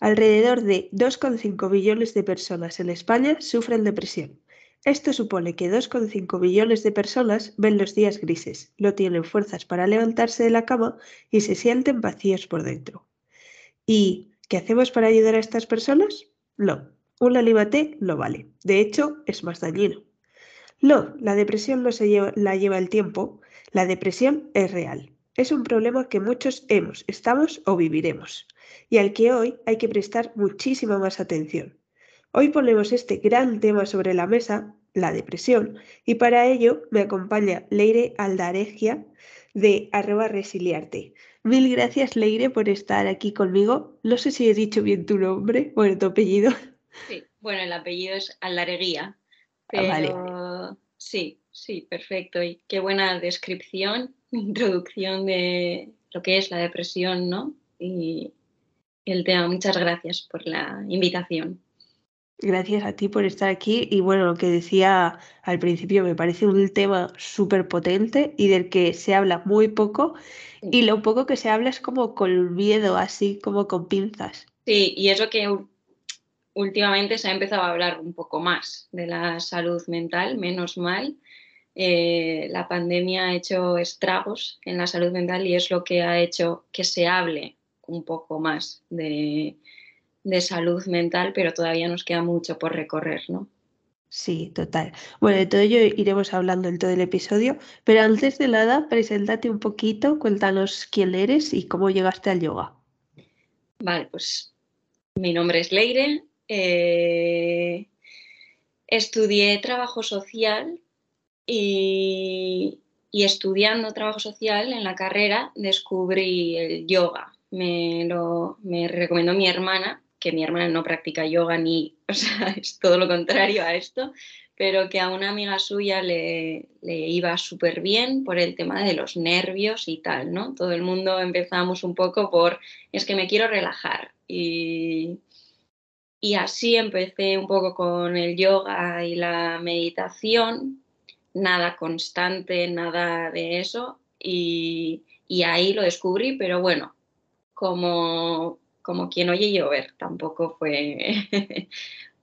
Alrededor de 2,5 billones de personas en España sufren depresión. Esto supone que 2,5 billones de personas ven los días grises, no tienen fuerzas para levantarse de la cama y se sienten vacíos por dentro. ¿Y qué hacemos para ayudar a estas personas? No, un alivate no vale. De hecho, es más dañino. No, la depresión no se lleva, la lleva el tiempo, la depresión es real. Es un problema que muchos hemos, estamos o viviremos y al que hoy hay que prestar muchísima más atención. Hoy ponemos este gran tema sobre la mesa, la depresión, y para ello me acompaña Leire Aldaregia de arroba resiliarte. Mil gracias Leire por estar aquí conmigo. No sé si he dicho bien tu nombre o tu apellido. Sí, bueno, el apellido es Aldareguía. Ah, pero sí, sí, perfecto. Y qué buena descripción, introducción de lo que es la depresión, ¿no? Y, el tema. Muchas gracias por la invitación. Gracias a ti por estar aquí y bueno, lo que decía al principio me parece un tema súper potente y del que se habla muy poco y lo poco que se habla es como con miedo, así como con pinzas. Sí, y eso que últimamente se ha empezado a hablar un poco más de la salud mental, menos mal. Eh, la pandemia ha hecho estragos en la salud mental y es lo que ha hecho que se hable un poco más de, salud mental, pero todavía nos queda mucho por recorrer, ¿no? Sí, total. Bueno, de todo ello iremos hablando en todo el episodio, pero antes de nada, preséntate un poquito, cuéntanos quién eres y cómo llegaste al yoga. Vale, pues mi nombre es Leire, eh, estudié trabajo social y, y estudiando trabajo social en la carrera descubrí el yoga me lo me recomendó mi hermana, que mi hermana no practica yoga ni, es todo lo contrario a esto, pero que a una amiga suya le, iba súper bien por el tema de los nervios y tal, ¿no? Todo el mundo empezamos un poco por, es que me quiero relajar y, y así empecé un poco con el yoga y la meditación, nada constante, nada de eso, y, y ahí lo descubrí, pero bueno, como, como quien oye llover, tampoco fue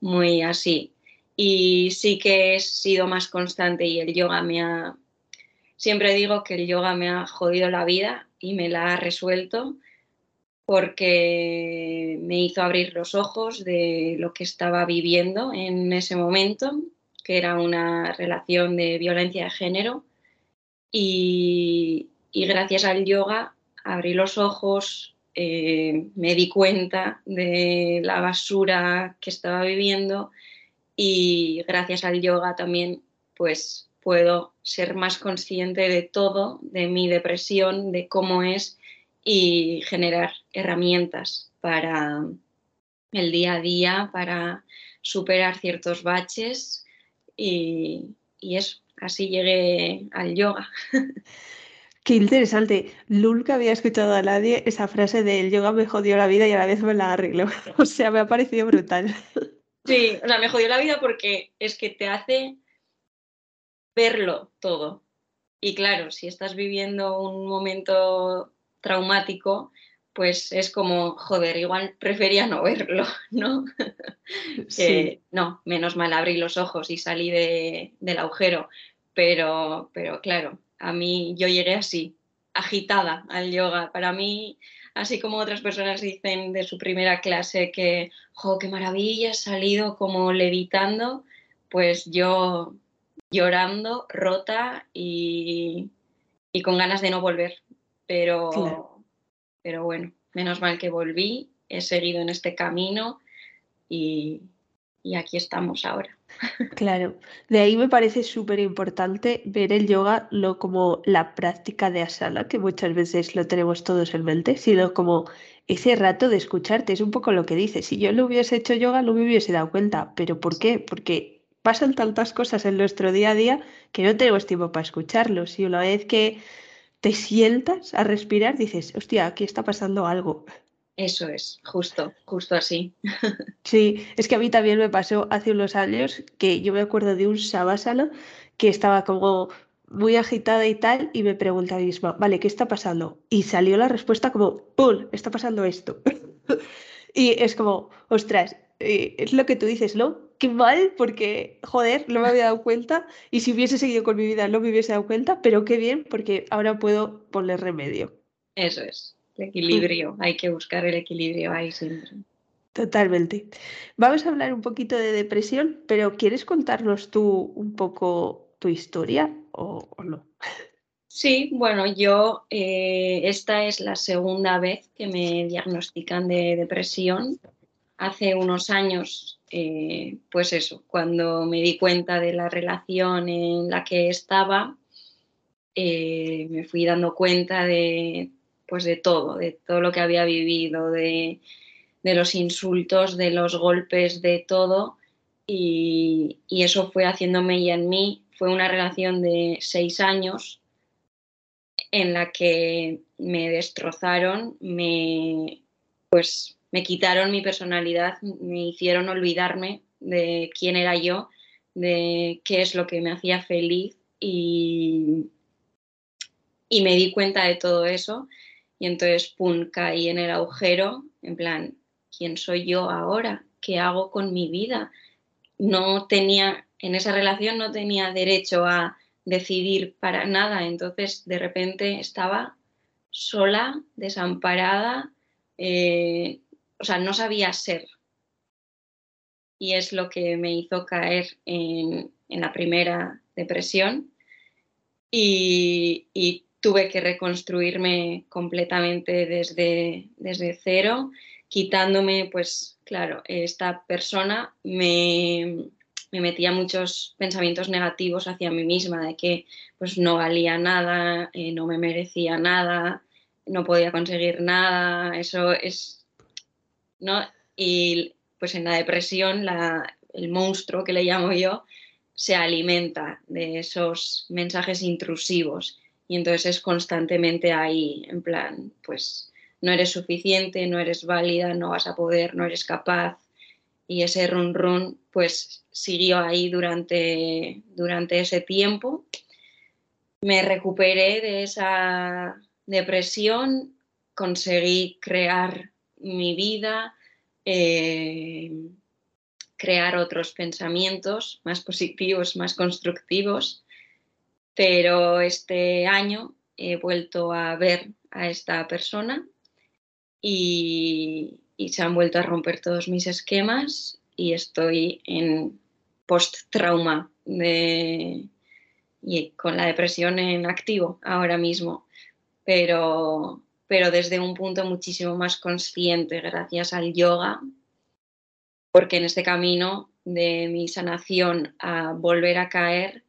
muy así. Y sí que he sido más constante y el yoga me ha... Siempre digo que el yoga me ha jodido la vida y me la ha resuelto porque me hizo abrir los ojos de lo que estaba viviendo en ese momento, que era una relación de violencia de género. Y, y gracias al yoga abrí los ojos, eh, me di cuenta de la basura que estaba viviendo y gracias al yoga también pues puedo ser más consciente de todo, de mi depresión, de cómo es y generar herramientas para el día a día, para superar ciertos baches y, y eso, así llegué al yoga. Qué interesante. Nunca había escuchado a nadie esa frase de el yoga me jodió la vida y a la vez me la arregló. O sea, me ha parecido brutal. Sí, o sea, me jodió la vida porque es que te hace verlo todo. Y claro, si estás viviendo un momento traumático, pues es como, joder, igual prefería no verlo, ¿no? Sí. no, menos mal abrí los ojos y salí del agujero, pero, pero claro, a mí yo llegué así, agitada al yoga. Para mí, así como otras personas dicen de su primera clase que, jo, qué maravilla, he salido como levitando, pues yo llorando, rota y, con ganas de no volver. Pero, pero bueno, menos mal que volví, he seguido en este camino y, y aquí estamos ahora. Claro, de ahí me parece súper importante ver el yoga no como la práctica de asana, que muchas veces lo tenemos todos en mente, sino como ese rato de escucharte. Es un poco lo que dices. Si yo no hubiese hecho yoga, no me hubiese dado cuenta. ¿Pero por qué? Porque pasan tantas cosas en nuestro día a día que no tenemos tiempo para escucharlos. Y una vez que te sientas a respirar, dices, hostia, aquí está pasando algo. Eso es, justo, justo así. Sí, es que a mí también me pasó hace unos años que yo me acuerdo de un Savasana que estaba como muy agitada y tal, y me pregunta a mí misma, vale, ¿qué está pasando? Y salió la respuesta como, ¡pum! Está pasando esto. y es como, ostras, eh, es lo que tú dices, ¿no? Qué mal, porque, joder, no me había dado cuenta, y si hubiese seguido con mi vida no me hubiese dado cuenta, pero qué bien, porque ahora puedo poner remedio. Eso es. El equilibrio, hay que buscar el equilibrio ahí siempre. Totalmente. Vamos a hablar un poquito de depresión, pero ¿quieres contarnos tú un poco tu historia o, no? Sí, bueno, yo eh, esta es la segunda vez que me diagnostican de depresión. Hace unos años, eh, pues eso, cuando me di cuenta de la relación en la que estaba, eh, me fui dando cuenta de pues de todo, de todo lo que había vivido, de, los insultos, de los golpes, de todo. Y, eso fue haciéndome y en mí. Fue una relación de seis años en la que me destrozaron, me, pues, me quitaron mi personalidad, me hicieron olvidarme de quién era yo, de qué es lo que me hacía feliz y, y me di cuenta de todo eso y entonces, pum, caí en el agujero, en plan, ¿quién soy yo ahora? ¿Qué hago con mi vida? No tenía, en esa relación no tenía derecho a decidir para nada, entonces de repente estaba sola, desamparada, eh, o sea, no sabía ser. Y es lo que me hizo caer en, la primera depresión. Y, y tuve que reconstruirme completamente desde, desde cero, quitándome, pues claro, esta persona me, metía muchos pensamientos negativos hacia mí misma, de que pues no valía nada, eh, no me merecía nada, no podía conseguir nada, eso es, ¿no? Y pues en la depresión, la, el monstruo que le llamo yo, se alimenta de esos mensajes intrusivos y entonces es constantemente ahí, en plan, pues no eres suficiente, no eres válida, no vas a poder, no eres capaz. Y ese run run pues siguió ahí durante, durante ese tiempo. Me recuperé de esa depresión, conseguí crear mi vida, eh, crear otros pensamientos más positivos, más constructivos pero este año he vuelto a ver a esta persona y, se han vuelto a romper todos mis esquemas y estoy en post-trauma y con la depresión en activo ahora mismo, pero, pero desde un punto muchísimo más consciente gracias al yoga, porque en este camino de mi sanación a volver a caer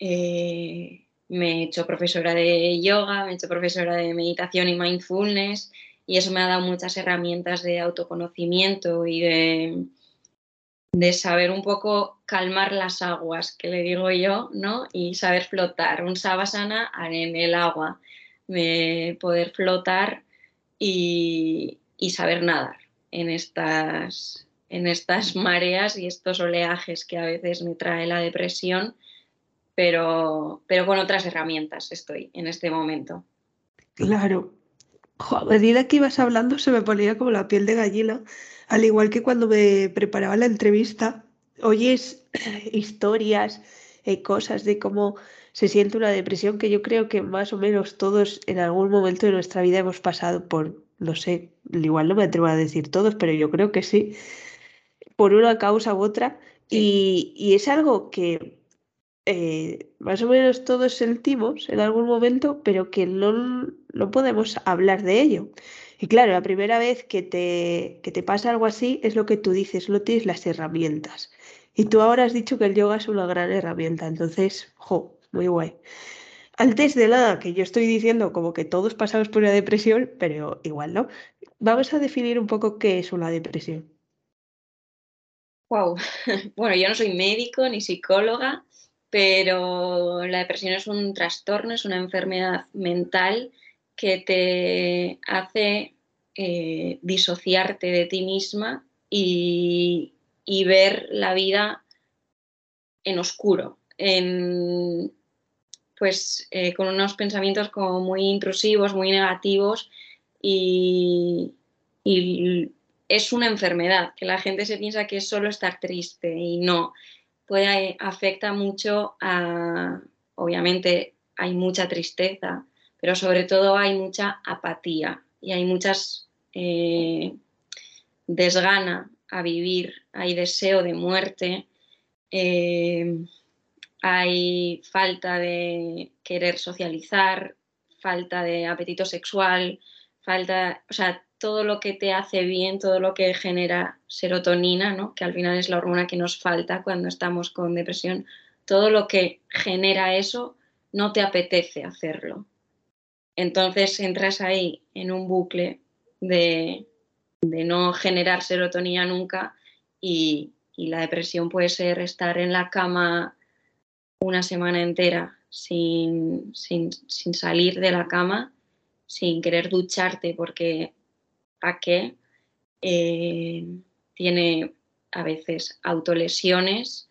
eh, me he hecho profesora de yoga, me he hecho profesora de meditación y mindfulness y eso me ha dado muchas herramientas de autoconocimiento y de, de saber un poco calmar las aguas, que le digo yo, ¿no? Y saber flotar, un savasana en el agua, de poder flotar y, y saber nadar en estas, en estas mareas y estos oleajes que a veces me trae la depresión pero, pero con otras herramientas estoy en este momento. Claro. a medida que ibas hablando se me ponía como la piel de gallina, al igual que cuando me preparaba la entrevista, oyes historias, y cosas de cómo se siente una depresión que yo creo que más o menos todos en algún momento de nuestra vida hemos pasado por, no sé, igual no me atrevo a decir todos, pero yo creo que sí, por una causa u otra. Y, y, es algo que eh, más o menos todos sentimos en algún momento, pero que no, no podemos hablar de ello. Y claro, la primera vez que te, que te pasa algo así es lo que tú dices, no tienes las herramientas. Y tú ahora has dicho que el yoga es una gran herramienta, entonces, jo, muy guay. Antes de nada, que yo estoy diciendo como que todos pasamos por una depresión, pero igual no. Vamos a definir un poco qué es una depresión. Wow. Bueno, yo no soy médico ni psicóloga, pero la depresión es un trastorno, es una enfermedad mental que te hace eh, disociarte de ti misma y, ver la vida en oscuro, en, pues eh, con unos pensamientos como muy intrusivos, muy negativos y, es una enfermedad, que la gente se piensa que es solo estar triste y no, puede, afecta mucho a, obviamente hay mucha tristeza, pero sobre todo hay mucha apatía y hay muchas eh, desgana a vivir, hay deseo de muerte, eh, hay falta de querer socializar, falta de apetito sexual, falta, o sea, todo lo que te hace bien, todo lo que genera serotonina, ¿no? que al final es la hormona que nos falta cuando estamos con depresión, todo lo que genera eso no te apetece hacerlo. Entonces entras ahí en un bucle de, no generar serotonina nunca y, la depresión puede ser estar en la cama una semana entera sin, sin, salir de la cama, sin querer ducharte porque ¿a qué? Eh, tiene a veces autolesiones,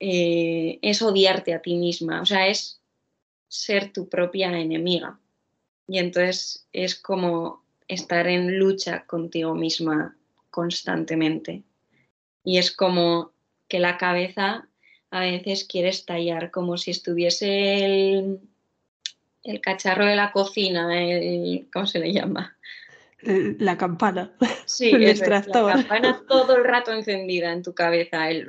eh, es odiarte a ti misma, o sea, es ser tu propia enemiga. Y entonces es como estar en lucha contigo misma constantemente. Y es como que la cabeza a veces quiere estallar, como si estuviese el, el cacharro de la cocina, el, ¿cómo se le llama? La campana. Sí, el la campana todo el rato encendida en tu cabeza. El...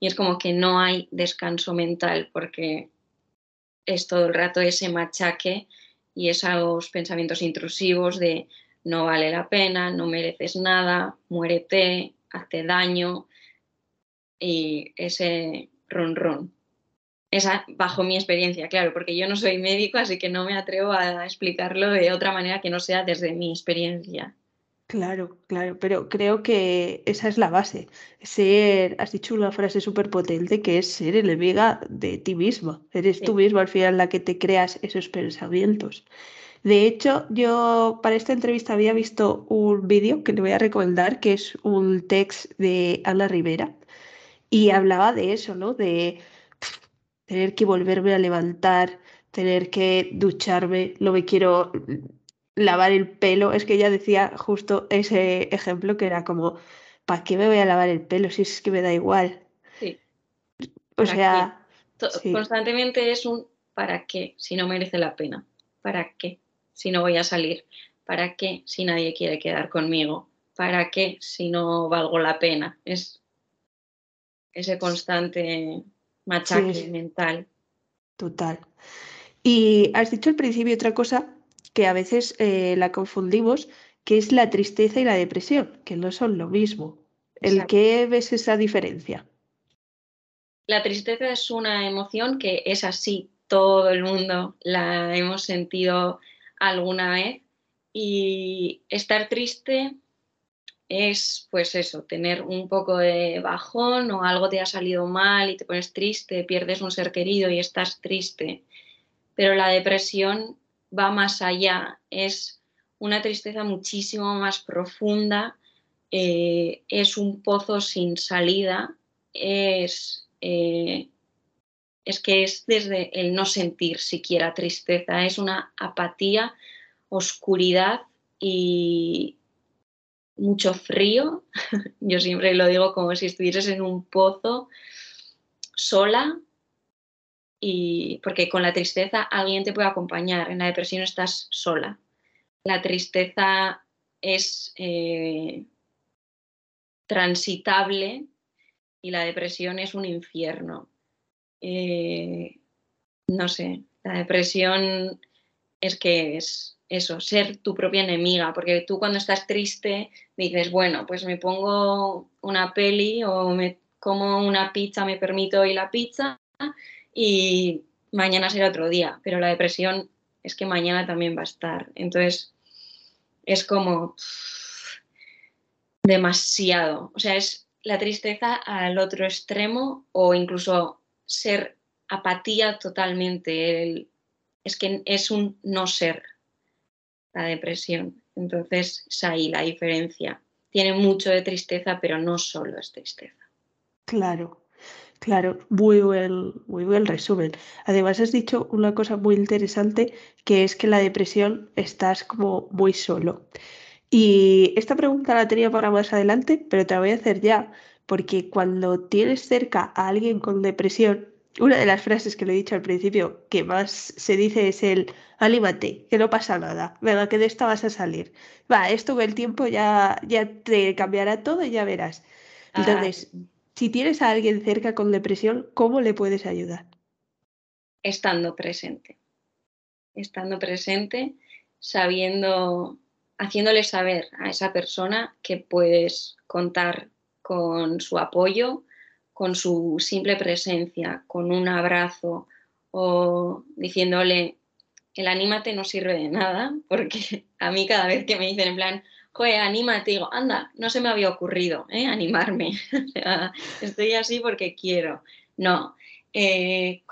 Y es como que no hay descanso mental porque es todo el rato ese machaque y esos pensamientos intrusivos de no vale la pena, no mereces nada, muérete, hazte daño y ese ron ron. Esa bajo mi experiencia, claro, porque yo no soy médico, así que no me atrevo a explicarlo de otra manera que no sea desde mi experiencia. Claro, claro, pero creo que esa es la base. Ser, has dicho una frase súper potente que es ser enemiga de ti misma. Eres tú misma al final la que te creas esos pensamientos. De hecho, yo para esta entrevista había visto un vídeo que le voy a recomendar, que es un text de Ana Rivera, y hablaba de eso, ¿no? De tener que volverme a levantar, tener que ducharme, no me quiero lavar el pelo. Es que ella decía justo ese ejemplo que era como, ¿para qué me voy a lavar el pelo si es que me da igual? Sí. O sea, constantemente es un ¿para qué? Si no merece la pena. ¿Para qué? Si no voy a salir. ¿Para qué? Si nadie quiere quedar conmigo. ¿Para qué? Si no valgo la pena. Es ese constante machaque mental. Total. Y has dicho al principio otra cosa que a veces eh, la confundimos, que es la tristeza y la depresión, que no son lo mismo. ¿El qué ves esa diferencia? La tristeza es una emoción que es así, todo el mundo la hemos sentido alguna vez y estar triste es pues eso, tener un poco de bajón o algo te ha salido mal y te pones triste, pierdes un ser querido y estás triste. Pero la depresión va más allá, es una tristeza muchísimo más profunda, eh, es un pozo sin salida, es, eh, es que es desde el no sentir siquiera tristeza, es una apatía, oscuridad y mucho frío. Yo siempre lo digo como si estuvieses en un pozo sola, y porque con la tristeza alguien te puede acompañar, en la depresión estás sola. La tristeza es eh, transitable y la depresión es un infierno. Eh, no sé, la depresión es que es eso, ser tu propia enemiga, porque tú cuando estás triste dices, bueno, pues me pongo una peli o me como una pizza, me permito hoy la pizza y mañana será otro día, pero la depresión es que mañana también va a estar. Entonces, es como demasiado, o sea, es la tristeza al otro extremo o incluso ser apatía totalmente. es que es un no ser la depresión. Entonces es ahí la diferencia. Tiene mucho de tristeza, pero no solo es tristeza. Claro, claro, muy buen, muy buen resumen. Además has dicho una cosa muy interesante, que es que la depresión estás como muy solo. Y esta pregunta la tenía para más adelante, pero te la voy a hacer ya, porque cuando tienes cerca a alguien con depresión, una de las frases que le he dicho al principio que más se dice es el anímate, que no pasa nada, venga, que de esta vas a salir. Va, esto con el tiempo ya, ya te cambiará todo y ya verás. Ah, Entonces, si tienes a alguien cerca con depresión, ¿cómo le puedes ayudar? Estando presente. Estando presente, sabiendo, haciéndole saber a esa persona que puedes contar con su apoyo, con su simple presencia, con un abrazo o diciéndole, el anímate no sirve de nada, porque a mí cada vez que me dicen en plan, joder, anímate, digo, anda, no se me había ocurrido ¿eh? animarme, estoy así porque quiero. No, eh,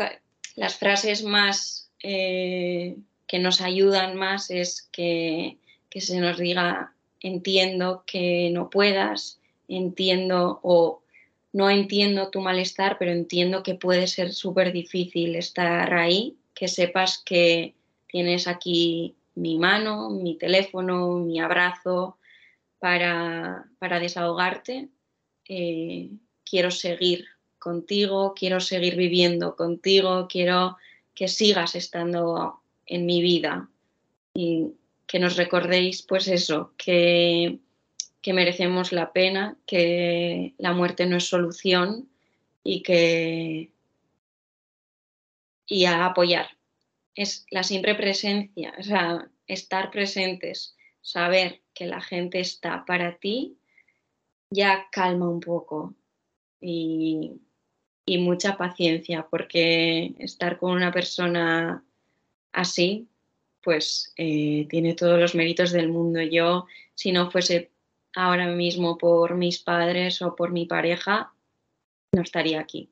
las frases más eh, que nos ayudan más es que, que se nos diga, entiendo que no puedas, entiendo o no entiendo tu malestar, pero entiendo que puede ser súper difícil estar ahí, que sepas que tienes aquí mi mano, mi teléfono, mi abrazo para, desahogarte. Eh, quiero seguir contigo, quiero seguir viviendo contigo, quiero que sigas estando en mi vida y que nos recordéis pues eso, que que merecemos la pena, que la muerte no es solución y que y apoyar. Es la siempre presencia, o sea, estar presentes, saber que la gente está para ti, ya calma un poco y, mucha paciencia, porque estar con una persona así, pues eh, tiene todos los méritos del mundo. Yo, si no fuese ahora mismo por mis padres o por mi pareja, no estaría aquí.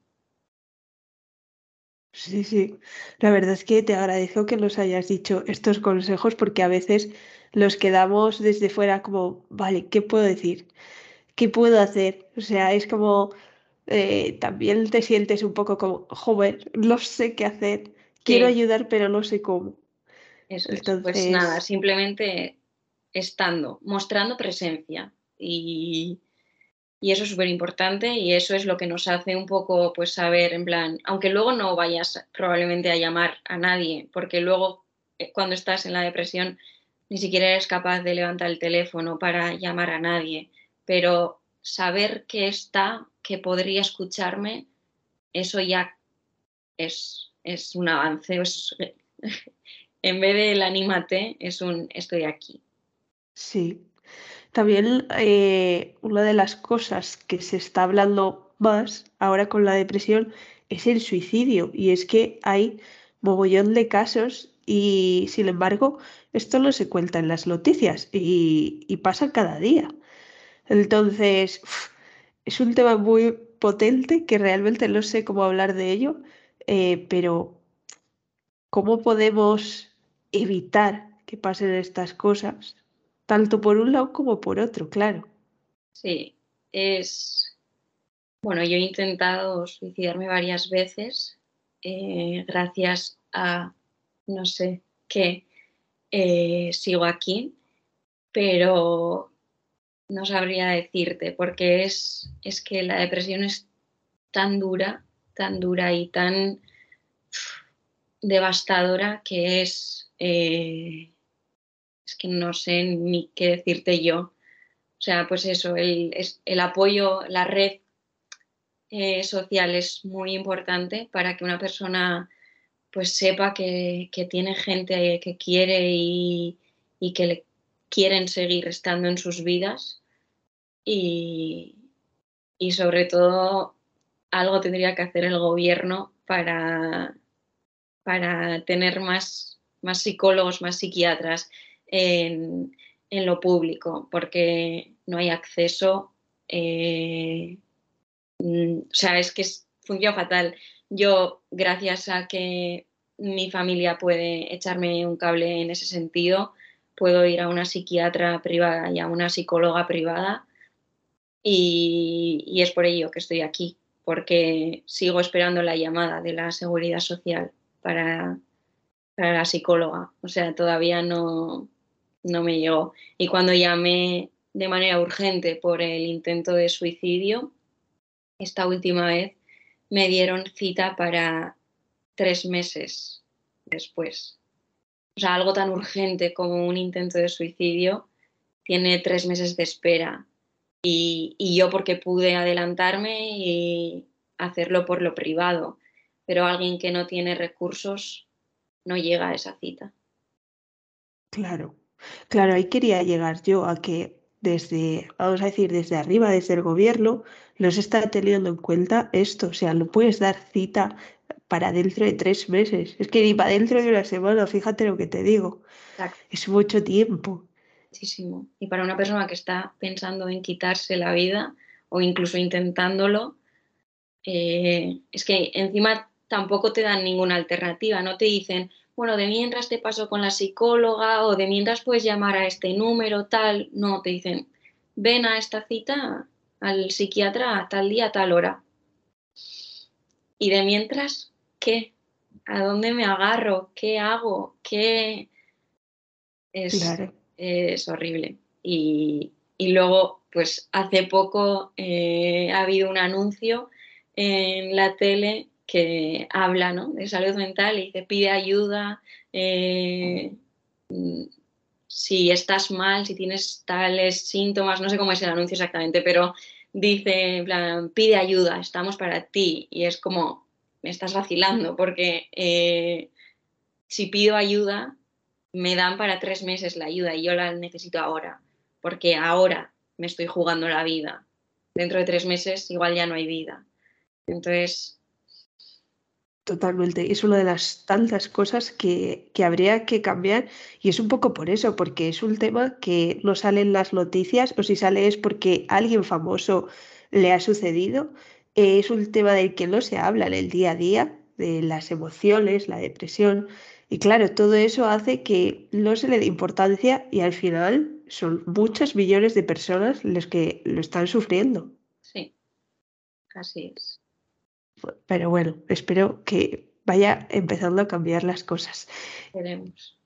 Sí, sí. La verdad es que te agradezco que nos hayas dicho estos consejos porque a veces los quedamos desde fuera como, vale, ¿qué puedo decir? ¿Qué puedo hacer? O sea, es como, eh, también te sientes un poco como, joven, no sé qué hacer. Quiero ayudar, pero no sé cómo. Eso Pues nada, simplemente estando, mostrando presencia. Y, eso es súper importante y eso es lo que nos hace un poco pues saber en plan, aunque luego no vayas probablemente a llamar a nadie, porque luego eh, cuando estás en la depresión ni siquiera eres capaz de levantar el teléfono para llamar a nadie, pero saber que está, que podría escucharme, eso ya es, es un avance. en vez del anímate, es un estoy aquí. Sí. También eh, una de las cosas que se está hablando más ahora con la depresión es el suicidio. Y es que hay mogollón de casos y sin embargo esto no se cuenta en las noticias y, pasa cada día. Entonces, es un tema muy potente que realmente no sé cómo hablar de ello, eh, pero ¿cómo podemos evitar que pasen estas cosas? Tanto por un lado como por otro, claro. Sí, es... Bueno, yo he intentado suicidarme varias veces eh, gracias a, no sé qué, eh, sigo aquí, pero no sabría decirte porque es, es que la depresión es tan dura, tan dura y tan devastadora que es... Eh, es que no sé ni qué decirte yo. O sea, pues eso, el, el apoyo, la red eh, social es muy importante para que una persona pues sepa que, tiene gente que quiere y, que le quieren seguir estando en sus vidas y, sobre todo algo tendría que hacer el gobierno para, para tener más, más psicólogos, más psiquiatras en, lo público, porque no hay acceso. Eh, mm, o sea, es que funciona fatal. Yo, gracias a que mi familia puede echarme un cable en ese sentido, puedo ir a una psiquiatra privada y a una psicóloga privada y, es por ello que estoy aquí, porque sigo esperando la llamada de la seguridad social para, la psicóloga. O sea, todavía no, no me llegó. Y cuando llamé de manera urgente por el intento de suicidio, esta última vez me dieron cita para tres meses después. O sea, algo tan urgente como un intento de suicidio tiene tres meses de espera. Y, yo porque pude adelantarme y hacerlo por lo privado, pero alguien que no tiene recursos no llega a esa cita. Claro, claro, ahí quería llegar yo a que desde, vamos a decir, desde arriba, desde el gobierno, no se está teniendo en cuenta esto. O sea, no puedes dar cita para dentro de tres meses. Es que ni para dentro de una semana, fíjate lo que te digo. Es mucho tiempo. Muchísimo. Y para una persona que está pensando en quitarse la vida o incluso intentándolo, eh, es que encima tampoco te dan ninguna alternativa, no te dicen, bueno, de mientras te paso con la psicóloga o de mientras puedes llamar a este número, tal. No, te dicen, ven a esta cita al psiquiatra a tal día, a tal hora. Y de mientras, ¿qué? ¿A dónde me agarro? ¿Qué hago? ¿Qué? Es, es horrible. Y, luego, pues hace poco eh, ha habido un anuncio en la tele que habla ¿no? de salud mental y te pide ayuda eh, si estás mal, si tienes tales síntomas, no sé cómo es el anuncio exactamente, pero dice, pide ayuda, estamos para ti. Y es como, me estás vacilando, porque eh, si pido ayuda, me dan para tres meses la ayuda y yo la necesito ahora, porque ahora me estoy jugando la vida. Dentro de tres meses igual ya no hay vida. Entonces, Totalmente. Es una de las tantas cosas que, habría que cambiar y es un poco por eso, porque es un tema que no sale en las noticias o si sale es porque alguien famoso le ha sucedido. es un tema del que no se habla en el día a día, de las emociones, la depresión. Y claro, todo eso hace que no se le dé importancia y al final son muchos millones de personas los que lo están sufriendo. Sí, así es. Pero bueno, espero que vaya empezando a cambiar las cosas. Queremos.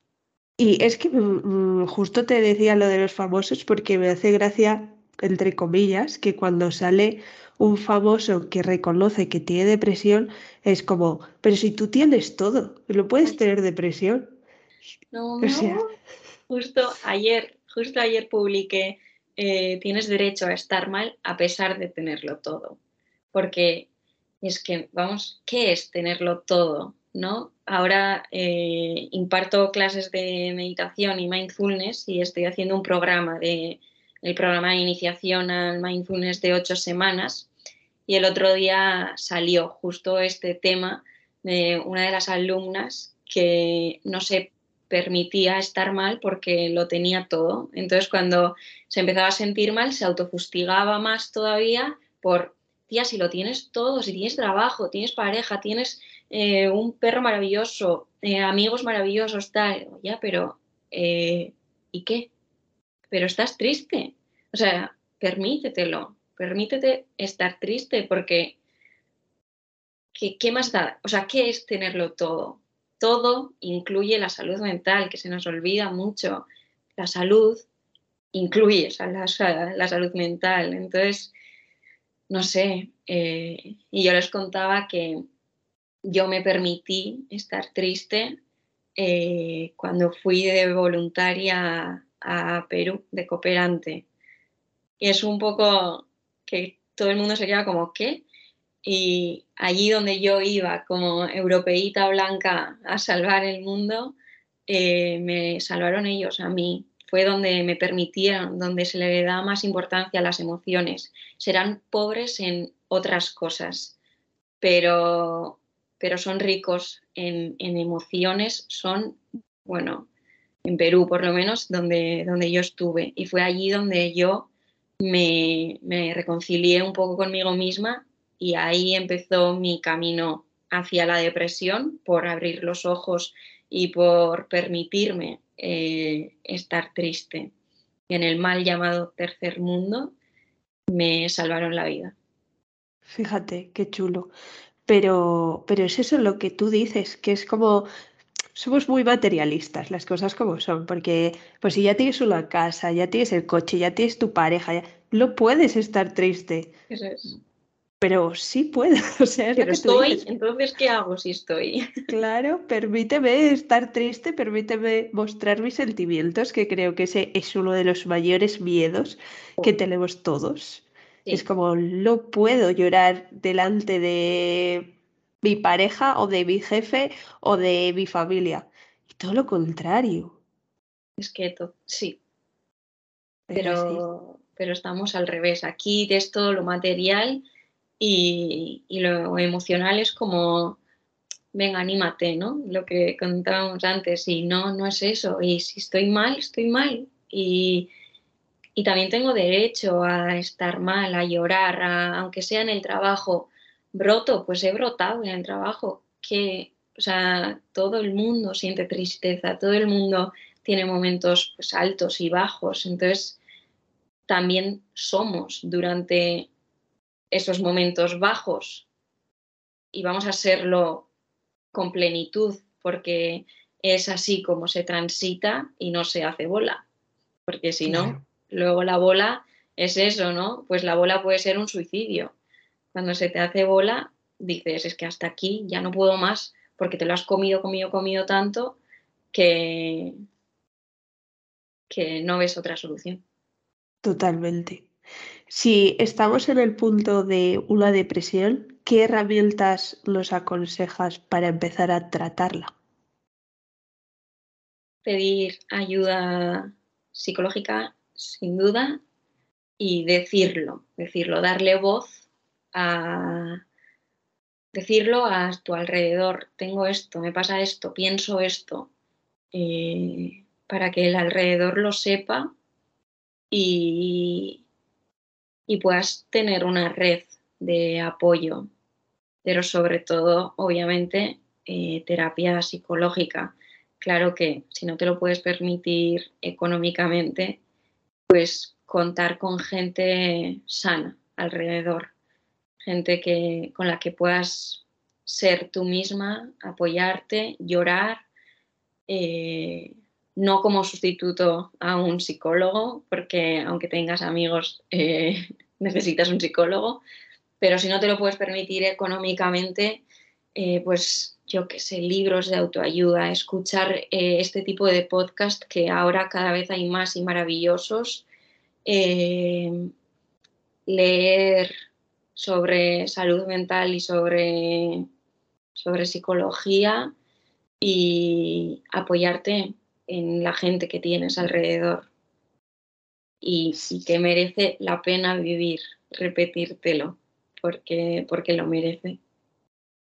Y es que mm, mm, justo te decía lo de los famosos porque me hace gracia, entre comillas, que cuando sale un famoso que reconoce que tiene depresión, es como, pero si tú tienes todo, no puedes tener depresión. No, no. Justo ayer, justo ayer publiqué, eh, tienes derecho a estar mal a pesar de tenerlo todo. Porque es que, vamos, ¿qué es tenerlo todo? ¿no? Ahora eh, imparto clases de meditación y mindfulness y estoy haciendo un programa de el programa de iniciación al mindfulness de ocho semanas y el otro día salió justo este tema de una de las alumnas que no se permitía estar mal porque lo tenía todo. Entonces cuando se empezaba a sentir mal se autofustigaba más todavía por tía, si lo tienes todo, si tienes trabajo, tienes pareja, tienes eh, un perro maravilloso, eh, amigos maravillosos, tal, ya, pero eh, ¿y qué? Pero estás triste. O sea, permítetelo, permítete estar triste porque ¿qué, ¿qué, más da? O sea, ¿qué es tenerlo todo? Todo incluye la salud mental, que se nos olvida mucho. La salud incluye la, la salud mental. Entonces, no sé, eh, y yo les contaba que yo me permití estar triste eh, cuando fui de voluntaria a, Perú, de cooperante. Y es un poco que todo el mundo se queda como, ¿qué? Y allí donde yo iba como europeíta blanca a salvar el mundo, eh, me salvaron ellos a mí. Fue donde me permitieron, donde se le da más importancia a las emociones. Serán pobres en otras cosas, pero, pero son ricos en, emociones, son, bueno, en Perú por lo menos, donde, donde yo estuve. Y fue allí donde yo me, me reconcilié un poco conmigo misma y ahí empezó mi camino hacia la depresión por abrir los ojos y por permitirme eh, estar triste. En el mal llamado tercer mundo me salvaron la vida. Fíjate, qué chulo. Pero, pero es eso lo que tú dices, que es como somos muy materialistas, las cosas como son, porque pues si ya tienes una casa, ya tienes el coche, ya tienes tu pareja, ya, no puedes estar triste. Eso es. Pero sí puedo, o sea, Pero estoy, entonces, ¿qué hago si estoy? Claro, permíteme estar triste, permíteme mostrar mis sentimientos, que creo que ese es uno de los mayores miedos que tenemos todos. Es como, no puedo llorar delante de mi pareja o de mi jefe o de mi familia. Y todo lo contrario. Es que sí. Pero, pero estamos al revés. Aquí es todo lo material y, lo emocional es como, venga, anímate, ¿no? Lo que contábamos antes, y no, no es eso, y si estoy mal, estoy mal, y, también tengo derecho a estar mal, a llorar, aunque sea en el trabajo, broto, pues he brotado en el trabajo, que, o sea, todo el mundo siente tristeza, todo el mundo tiene momentos pues, altos y bajos, entonces también somos durante esos momentos bajos y vamos a serlo con plenitud porque es así como se transita y no se hace bola. Porque si no, luego la bola es eso, ¿no? Pues la bola puede ser un suicidio. Cuando se te hace bola, dices, es que hasta aquí ya no puedo más porque te lo has comido, comido, comido tanto que, que no ves otra solución. Totalmente. Si estamos en el punto de una depresión, ¿qué herramientas nos aconsejas para empezar a tratarla? Pedir ayuda psicológica, sin duda, y decirlo, decirlo, darle voz a decirlo a tu alrededor, tengo esto, me pasa esto, pienso esto, eh, para que el alrededor lo sepa y, y puedas tener una red de apoyo, pero sobre todo, obviamente, eh, terapia psicológica. Claro que si no te lo puedes permitir económicamente, pues contar con gente sana alrededor, gente que, con la que puedas ser tú misma, apoyarte, llorar, eh, no como sustituto a un psicólogo, porque aunque tengas amigos, eh, necesitas un psicólogo, pero si no te lo puedes permitir económicamente, eh, pues yo qué sé, libros de autoayuda, escuchar eh, este tipo de podcast que ahora cada vez hay más y maravillosos, leer sobre salud mental y sobre, sobre psicología y apoyarte en la gente que tienes alrededor y, que merece la pena vivir, repetírtelo, porque, porque lo merece.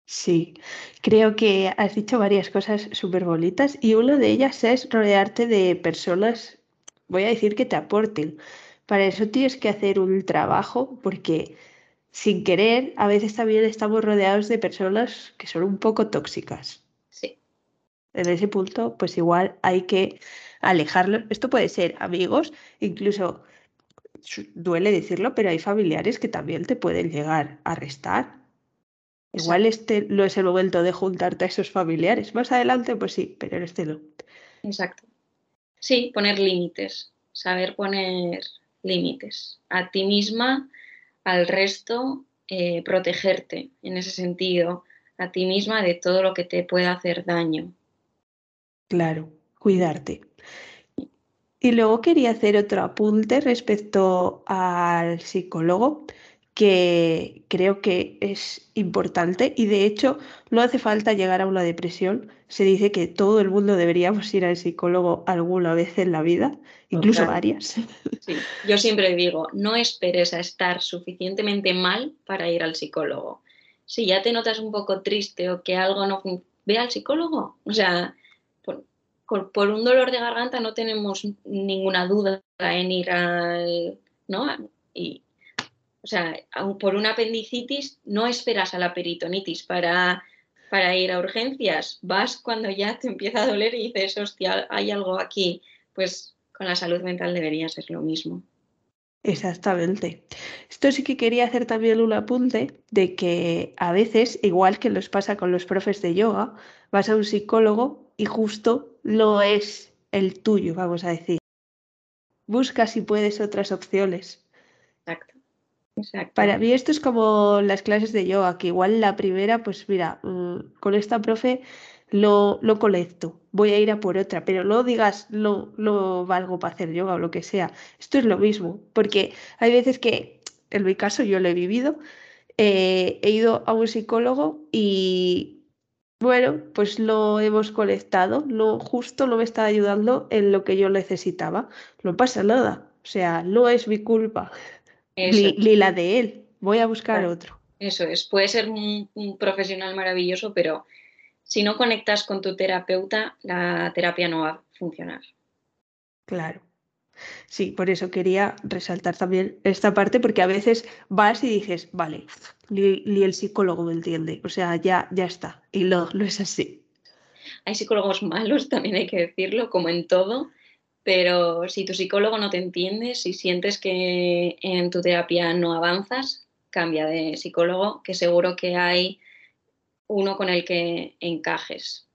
Sí, creo que has dicho varias cosas súper bonitas y una de ellas es rodearte de personas, voy a decir que te aporten. Para eso tienes que hacer un trabajo porque sin querer a veces también estamos rodeados de personas que son un poco tóxicas en ese punto, pues igual hay que alejarlo. Esto puede ser amigos, incluso duele decirlo, pero hay familiares que también te pueden llegar a restar. Igual este no es el momento de juntarte a esos familiares. Más adelante, pues sí, pero en este no. Exacto. Sí, poner límites, saber poner límites a ti misma, al resto, eh, protegerte en ese sentido, a ti misma de todo lo que te pueda hacer daño. Claro, cuidarte. Y luego quería hacer otro apunte respecto al psicólogo, que creo que es importante y de hecho no hace falta llegar a una depresión. Se dice que todo el mundo deberíamos ir al psicólogo alguna vez en la vida, incluso varias. Sí. Yo siempre digo, no esperes a estar suficientemente mal para ir al psicólogo. Si ya te notas un poco triste o que algo no funciona, ve al psicólogo. O sea, por, un dolor de garganta no tenemos ninguna duda en ir al... ¿no? Y, o sea, por una apendicitis no esperas a la peritonitis para, para ir a urgencias. Vas cuando ya te empieza a doler y dices, hostia, hay algo aquí. Pues con la salud mental debería ser lo mismo. Exactamente. Esto sí que quería hacer también un apunte de que a veces, igual que nos pasa con los profes de yoga, vas a un psicólogo y justo no es el tuyo, vamos a decir. Busca si puedes otras opciones. Exacto. Para mí esto es como las clases de yoga, que igual la primera, pues mira, mm, con esta profe lo, lo colecto, voy a ir a por otra, pero no digas no, no valgo para hacer yoga o lo que sea. Esto es lo mismo, porque hay veces que, en mi caso yo lo he vivido, eh, he ido a un psicólogo y bueno, pues lo hemos colectado, lo justo no me está ayudando en lo que yo necesitaba. No pasa nada, o sea, no es mi culpa. Ni, la de él. Voy a buscar otro. Eso es. Puede ser un, profesional maravilloso, pero si no conectas con tu terapeuta, la terapia no va a funcionar. Claro. Sí, por eso quería resaltar también esta parte, porque a veces vas y dices, vale, ni, el psicólogo me entiende, o sea, ya, ya está, y no, no es así. Hay psicólogos malos, también hay que decirlo, como en todo, pero si tu psicólogo no te entiende, si sientes que en tu terapia no avanzas, cambia de psicólogo, que seguro que hay uno con el que encajes.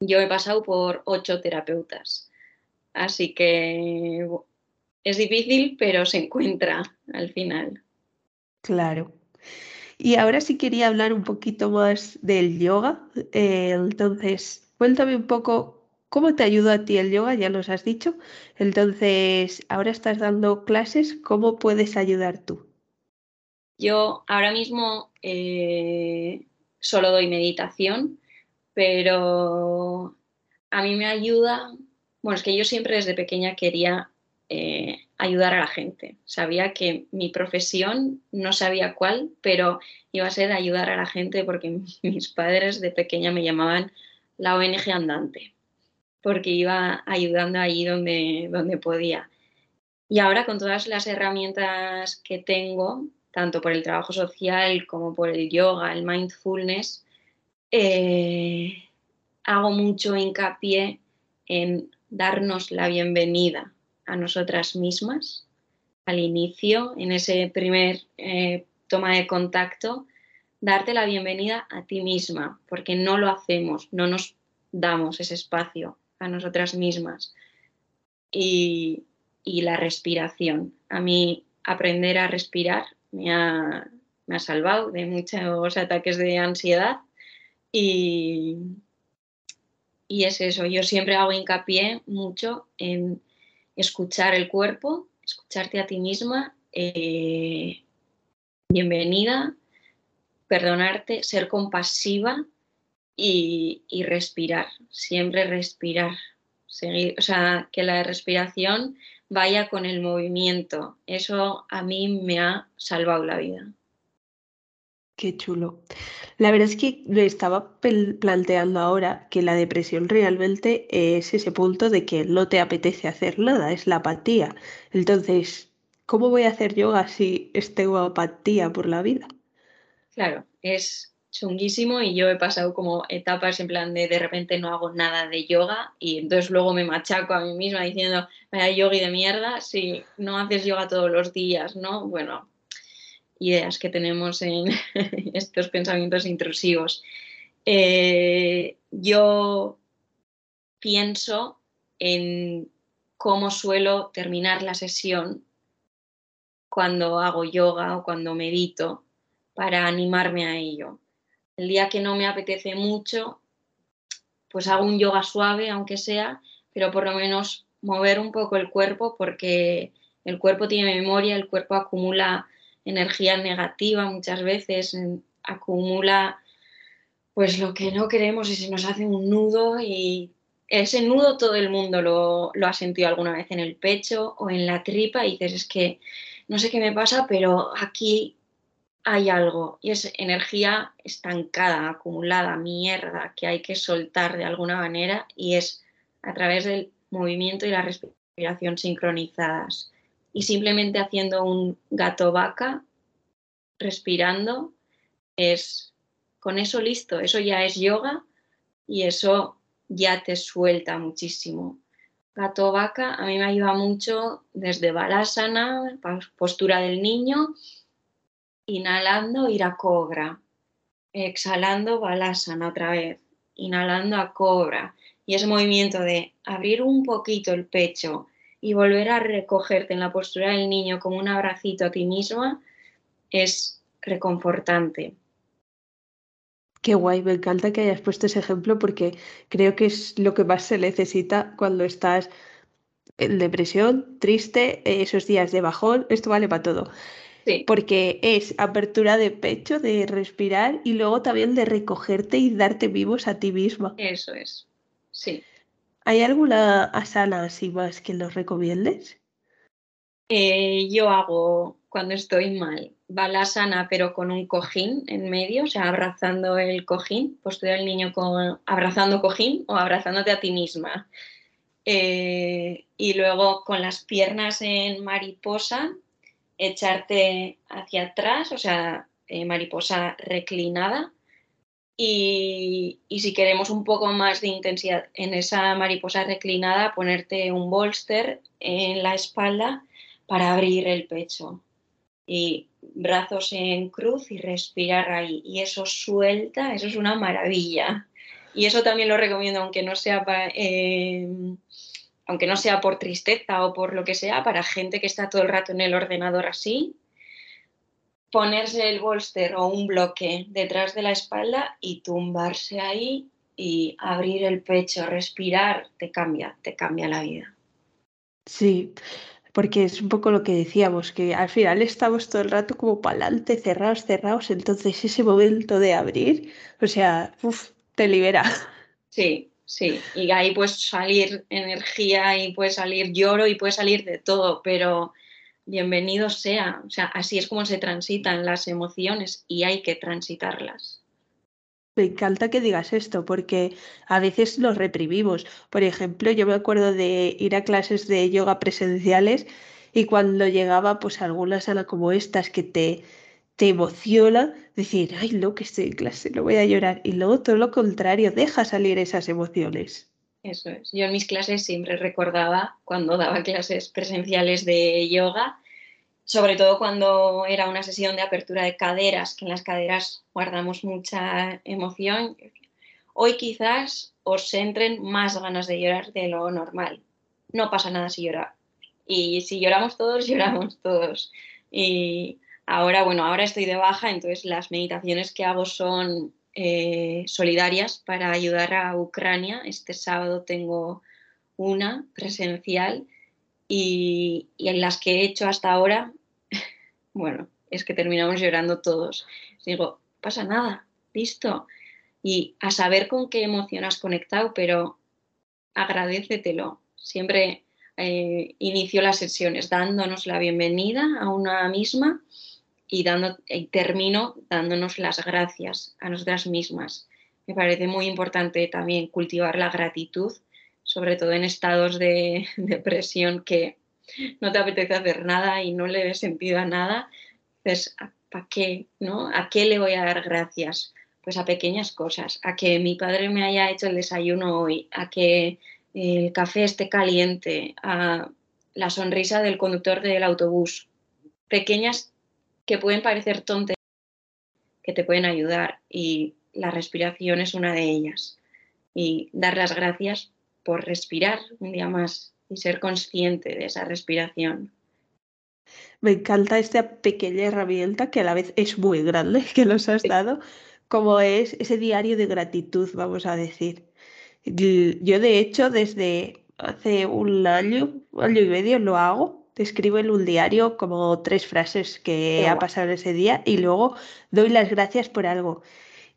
Yo he pasado por ocho terapeutas, así que es difícil, pero se encuentra al final. Claro. Y ahora sí quería hablar un poquito más del yoga. Eh, entonces, cuéntame un poco ¿Cómo te ayuda a ti el yoga? Ya nos has dicho. Entonces, ahora estás dando clases, ¿cómo puedes ayudar tú? Yo ahora mismo eh, solo doy meditación, pero a mí me ayuda, bueno, es que yo siempre desde pequeña quería eh, ayudar a la gente. Sabía que mi profesión, no sabía cuál, pero iba a ser ayudar a la gente porque mis padres de pequeña me llamaban la ONG andante porque iba ayudando allí donde, donde podía. Y ahora con todas las herramientas que tengo, tanto por el trabajo social como por el yoga, el mindfulness, eh, hago mucho hincapié en darnos la bienvenida a nosotras mismas al inicio, en ese primer eh, toma de contacto, darte la bienvenida a ti misma, porque no lo hacemos, no nos damos ese espacio a nosotras mismas. Y, la respiración. A mí aprender a respirar me ha, salvado de muchos ataques de ansiedad y, y es eso, yo siempre hago hincapié mucho en escuchar el cuerpo, escucharte a ti misma, eh, bienvenida, perdonarte, ser compasiva y, respirar, siempre respirar. Seguir, o sea, que la respiración vaya con el movimiento. Eso a mí me ha salvado la vida. Qué chulo. La verdad es que me estaba planteando ahora que la depresión realmente es ese punto de que no te apetece hacer nada, es la apatía. Entonces, ¿cómo voy a hacer yoga si tengo apatía por la vida? Claro, es chunguísimo y yo he pasado como etapas en plan de de repente no hago nada de yoga y entonces luego me machaco a mí misma diciendo, vaya yogi de mierda, si no haces yoga todos los días, ¿no? Bueno, ideas que tenemos en estos pensamientos intrusivos. Eh, yo pienso en cómo suelo terminar la sesión cuando hago yoga o cuando medito para animarme a ello. El día que no me apetece mucho, pues hago un yoga suave, aunque sea, pero por lo menos mover un poco el cuerpo porque el cuerpo tiene memoria, el cuerpo acumula energía negativa muchas veces, acumula pues lo que no queremos y se nos hace un nudo y ese nudo todo el mundo lo, lo, ha sentido alguna vez en el pecho o en la tripa y dices, es que no sé qué me pasa, pero aquí hay algo y es energía estancada, acumulada, mierda, que hay que soltar de alguna manera y es a través del movimiento y la respiración sincronizadas. Y simplemente haciendo un gato vaca, respirando, es con eso listo, eso ya es yoga y eso ya te suelta muchísimo. Gato vaca a mí me ayuda mucho desde balasana, postura del niño, inhalando ir a cobra, exhalando balasana otra vez, inhalando a cobra. Y ese movimiento de abrir un poquito el pecho y volver a recogerte en la postura del niño como un abracito a ti misma es reconfortante. Qué guay, me encanta que hayas puesto ese ejemplo porque creo que es lo que más se necesita cuando estás en depresión, triste, esos días de bajón, esto vale para todo. Porque es apertura de pecho, de respirar y luego también de recogerte y darte vivos a ti misma. Eso es, sí. ¿Hay alguna asana así más que los recomiendes? Eh, yo hago cuando estoy mal balasana pero con un cojín en medio, o sea, abrazando el cojín, postura del niño con abrazando cojín o abrazándote a ti misma. Eh, y luego con las piernas en mariposa, echarte hacia atrás, o sea, eh, mariposa reclinada. Y, si queremos un poco más de intensidad en esa mariposa reclinada, ponerte un bolster en la espalda para abrir el pecho. Y brazos en cruz y respirar ahí. Y eso suelta, eso es una maravilla. Y eso también lo recomiendo, aunque no sea eh, aunque no sea por tristeza o por lo que sea, para gente que está todo el rato en el ordenador así, ponerse el bolster o un bloque detrás de la espalda y tumbarse ahí y abrir el pecho, respirar, te cambia, te cambia la vida. Sí, porque es un poco lo que decíamos, que al final estamos todo el rato como para adelante, cerrados, cerrados, entonces ese momento de abrir, o sea, te libera. Sí, sí, y ahí puedes salir energía y puede salir lloro y puede salir de todo, pero bienvenido sea, o sea, así es como se transitan las emociones y hay que transitarlas. Me encanta que digas esto porque a veces los reprimimos. Por ejemplo, yo me acuerdo de ir a clases de yoga presenciales y cuando llegaba pues alguna sala como estas que te, te emociona, decir, ay, lo que estoy en clase, no voy a llorar. Y luego todo lo contrario, deja salir esas emociones. Eso es. Yo en mis clases siempre recordaba cuando daba clases presenciales de yoga sobre todo cuando era una sesión de apertura de caderas, que en las caderas guardamos mucha emoción. Hoy quizás os entren más ganas de llorar de lo normal. No pasa nada si llora. Y si lloramos todos, lloramos todos. Y ahora, bueno, ahora estoy de baja, entonces las meditaciones que hago son eh, solidarias para ayudar a Ucrania. Este sábado tengo una presencial y, en las que he hecho hasta ahora, bueno, es que terminamos llorando todos. Digo, pasa nada, listo. Y a saber con qué emoción has conectado, pero agradecetelo. Siempre eh, inicio las sesiones dándonos la bienvenida a una misma y, dando, y termino dándonos las gracias a nosotras mismas. Me parece muy importante también cultivar la gratitud sobre todo en estados de depresión que no te apetece hacer nada y no le ves sentido a nada, pues ¿para qué? ¿no? ¿A qué le voy a dar gracias? Pues a pequeñas cosas, a que mi padre me haya hecho el desayuno hoy, a que el café esté caliente, a la sonrisa del conductor del autobús, pequeñas que pueden parecer tontas, que te pueden ayudar y la respiración es una de ellas. Y dar las gracias por respirar un día más y ser consciente de esa respiración. Me encanta esta pequeña herramienta que a la vez es muy grande que nos has dado, como es ese diario de gratitud, vamos a decir. Yo de hecho desde hace un año, año y medio lo hago escribo en un diario como tres frases que ha pasado ese día y luego doy las gracias por algo.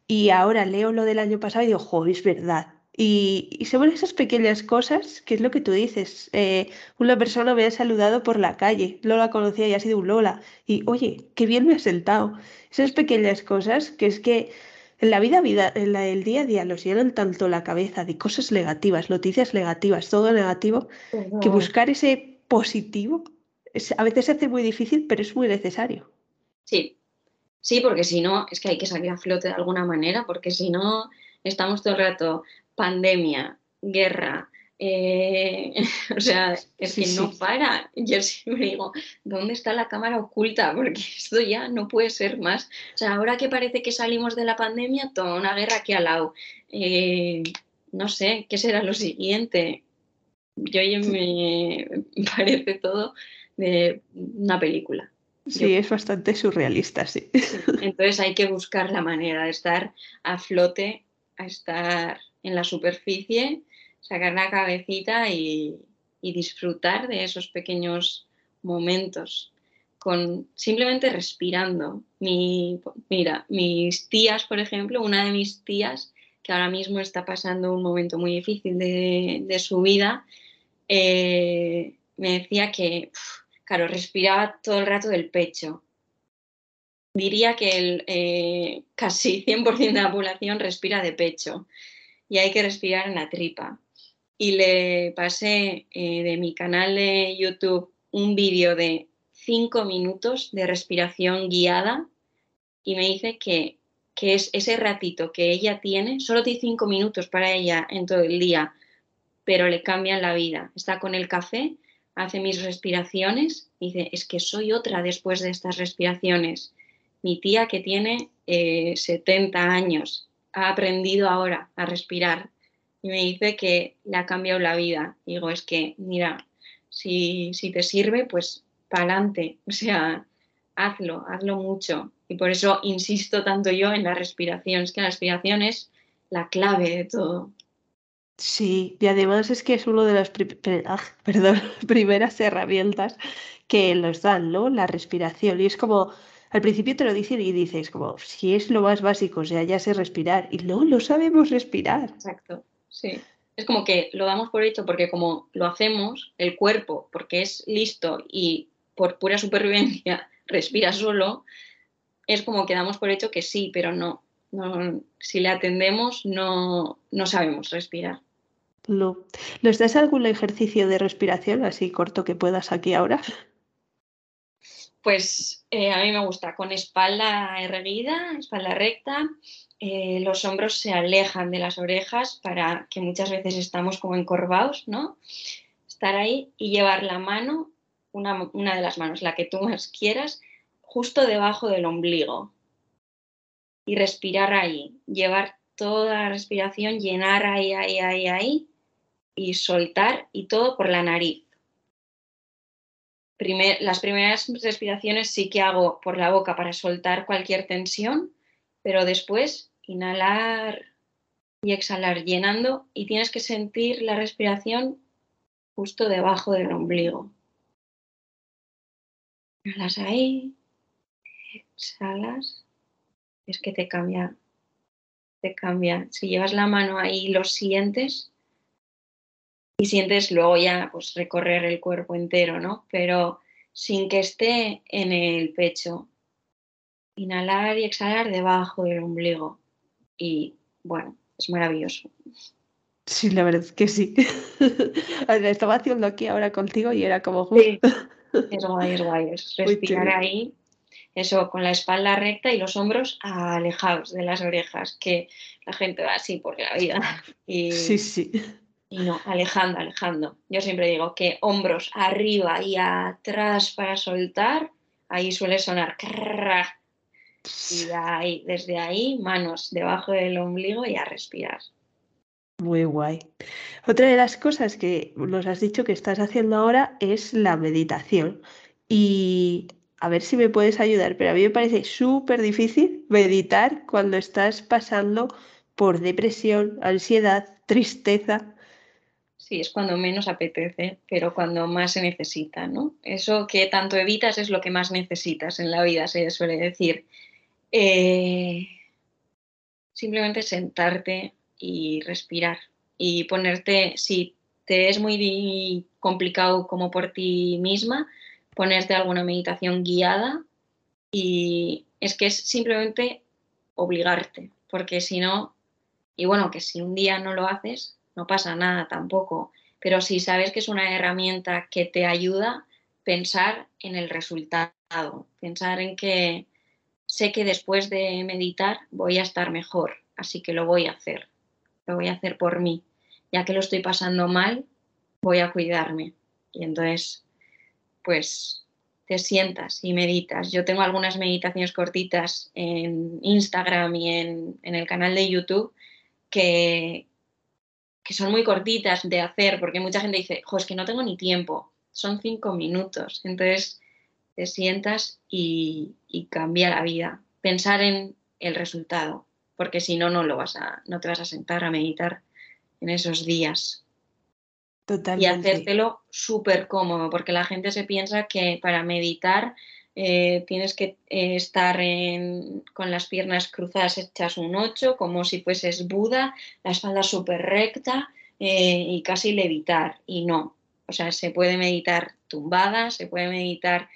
Y ahora leo lo del año pasado y digo, jo, es verdad. Y, y son esas pequeñas cosas que es lo que tú dices. Eh, una persona me ha saludado por la calle, no la conocía y ha sido un Lola. Y oye, qué bien me ha sentado. Esas pequeñas cosas que es que en la vida, vida en la, el día a día nos llenan tanto la cabeza de cosas negativas, noticias negativas, todo negativo, que buscar ese positivo a veces se hace muy difícil, pero es muy necesario. Sí, sí, porque si no, es que hay que salir a flote de alguna manera, porque si no, estamos todo el rato pandemia, guerra, eh, o sea, es que no para. Yo siempre digo, ¿dónde está la cámara oculta? Porque esto ya no puede ser más. O sea, ahora que parece que salimos de la pandemia, toda una guerra aquí al lado. Eh, no sé, ¿qué será lo siguiente? Yo me parece todo de una película. Sí, es bastante surrealista, sí. Entonces hay que buscar la manera de estar a flote, a estar en la superficie sacar la cabecita y, disfrutar de esos pequeños momentos con simplemente respirando. Mi, mira, mis tías, por ejemplo, una de mis tías que ahora mismo está pasando un momento muy difícil de, su vida, eh, me decía que, claro, respiraba todo el rato del pecho. Diría que el, eh, casi 100% de la población respira de pecho y hay que respirar en la tripa y le pasé eh, de mi canal de YouTube un vídeo de cinco minutos de respiración guiada y me dice que, que, es ese ratito que ella tiene, solo tiene cinco minutos para ella en todo el día, pero le cambian la vida. Está con el café, hace mis respiraciones dice, es que soy otra después de estas respiraciones. Mi tía que tiene 70 eh, años ha aprendido ahora a respirar y me dice que le ha cambiado la vida. Digo, es que, mira, si, si te sirve, pues para adelante. O sea, hazlo, hazlo mucho. Y por eso insisto tanto yo en la respiración. Es que la respiración es la clave de todo. Sí, y además es que es una de las ah, perdón, primeras herramientas que nos dan, ¿no? La respiración. Y es como, al principio te lo dicen y dices, como, si es lo más básico, o sea, ya sé respirar. Y luego no sabemos respirar. Exacto. Sí. Es como que lo damos por hecho porque como lo hacemos, el cuerpo, porque es listo y por pura supervivencia respira solo, es como que damos por hecho que sí, pero no. si le atendemos, no, no sabemos respirar. No. ¿Nos das algún ejercicio de respiración así corto que puedas aquí ahora? Pues eh, a mí me gusta con espalda erguida, espalda recta, eh, los hombros se alejan de las orejas para que muchas veces estamos como encorvados, ¿no? Estar ahí y llevar la mano, una, de las manos, la que tú más quieras, justo debajo del ombligo. Y respirar ahí, llevar toda la respiración, llenar ahí, ahí, ahí, ahí, y soltar y todo por la nariz. las primeras respiraciones sí que hago por la boca para soltar cualquier tensión, pero después inhalar y exhalar llenando y tienes que sentir la respiración justo debajo del ombligo. Inhalas ahí, exhalas, es que te cambia, te cambia. Si llevas la mano ahí lo sientes y sientes luego ya pues recorrer el cuerpo entero, ¿no? Pero sin que esté en el pecho. Inhalar y exhalar debajo del ombligo y bueno, es maravilloso. Sí, la verdad es que sí. Estaba haciendo aquí ahora contigo y era como... Sí, es guay, es guay. Es respirar ahí, eso, con la espalda recta y los hombros alejados de las orejas, que la gente va así por la vida. Y, sí, sí. Y no, alejando, alejando. Yo siempre digo que hombros arriba y atrás para soltar, ahí suele sonar y ahí, desde ahí, manos debajo del ombligo y a respirar. Muy guay. Otra de las cosas que nos has dicho que estás haciendo ahora es la meditación. Y a ver si me puedes ayudar, pero a mí me parece súper difícil meditar cuando estás pasando por depresión, ansiedad, tristeza. Sí, es cuando menos apetece, pero cuando más se necesita, ¿no? Eso que tanto evitas es lo que más necesitas en la vida, se suele decir. Eh, simplemente sentarte y respirar. Y ponerte, si te es muy complicado como por ti misma, ponerte alguna meditación guiada y es que es simplemente obligarte, porque si no, y bueno, que si un día no lo haces, no pasa nada tampoco, pero si sabes que es una herramienta que te ayuda, pensar en el resultado, pensar en que sé que después de meditar voy a estar mejor, así que lo voy a hacer, lo voy a hacer por mí, ya que lo estoy pasando mal, voy a cuidarme. Y entonces, pues te sientas y meditas. Yo tengo algunas meditaciones cortitas en Instagram y en, el canal de YouTube que, que son muy cortitas de hacer, porque mucha gente dice, jo, es que no tengo ni tiempo, son cinco minutos. Entonces te sientas y, cambia la vida. Pensar en el resultado, porque si no, no, lo vas a, no te vas a sentar a meditar en esos días. Y hacértelo súper cómodo, porque la gente se piensa que para meditar eh, tienes que eh, estar con las piernas cruzadas hechas un 8, como si fueses Buda, la espalda súper recta eh, y casi levitar. Y no, o sea, se puede meditar tumbada, se puede meditar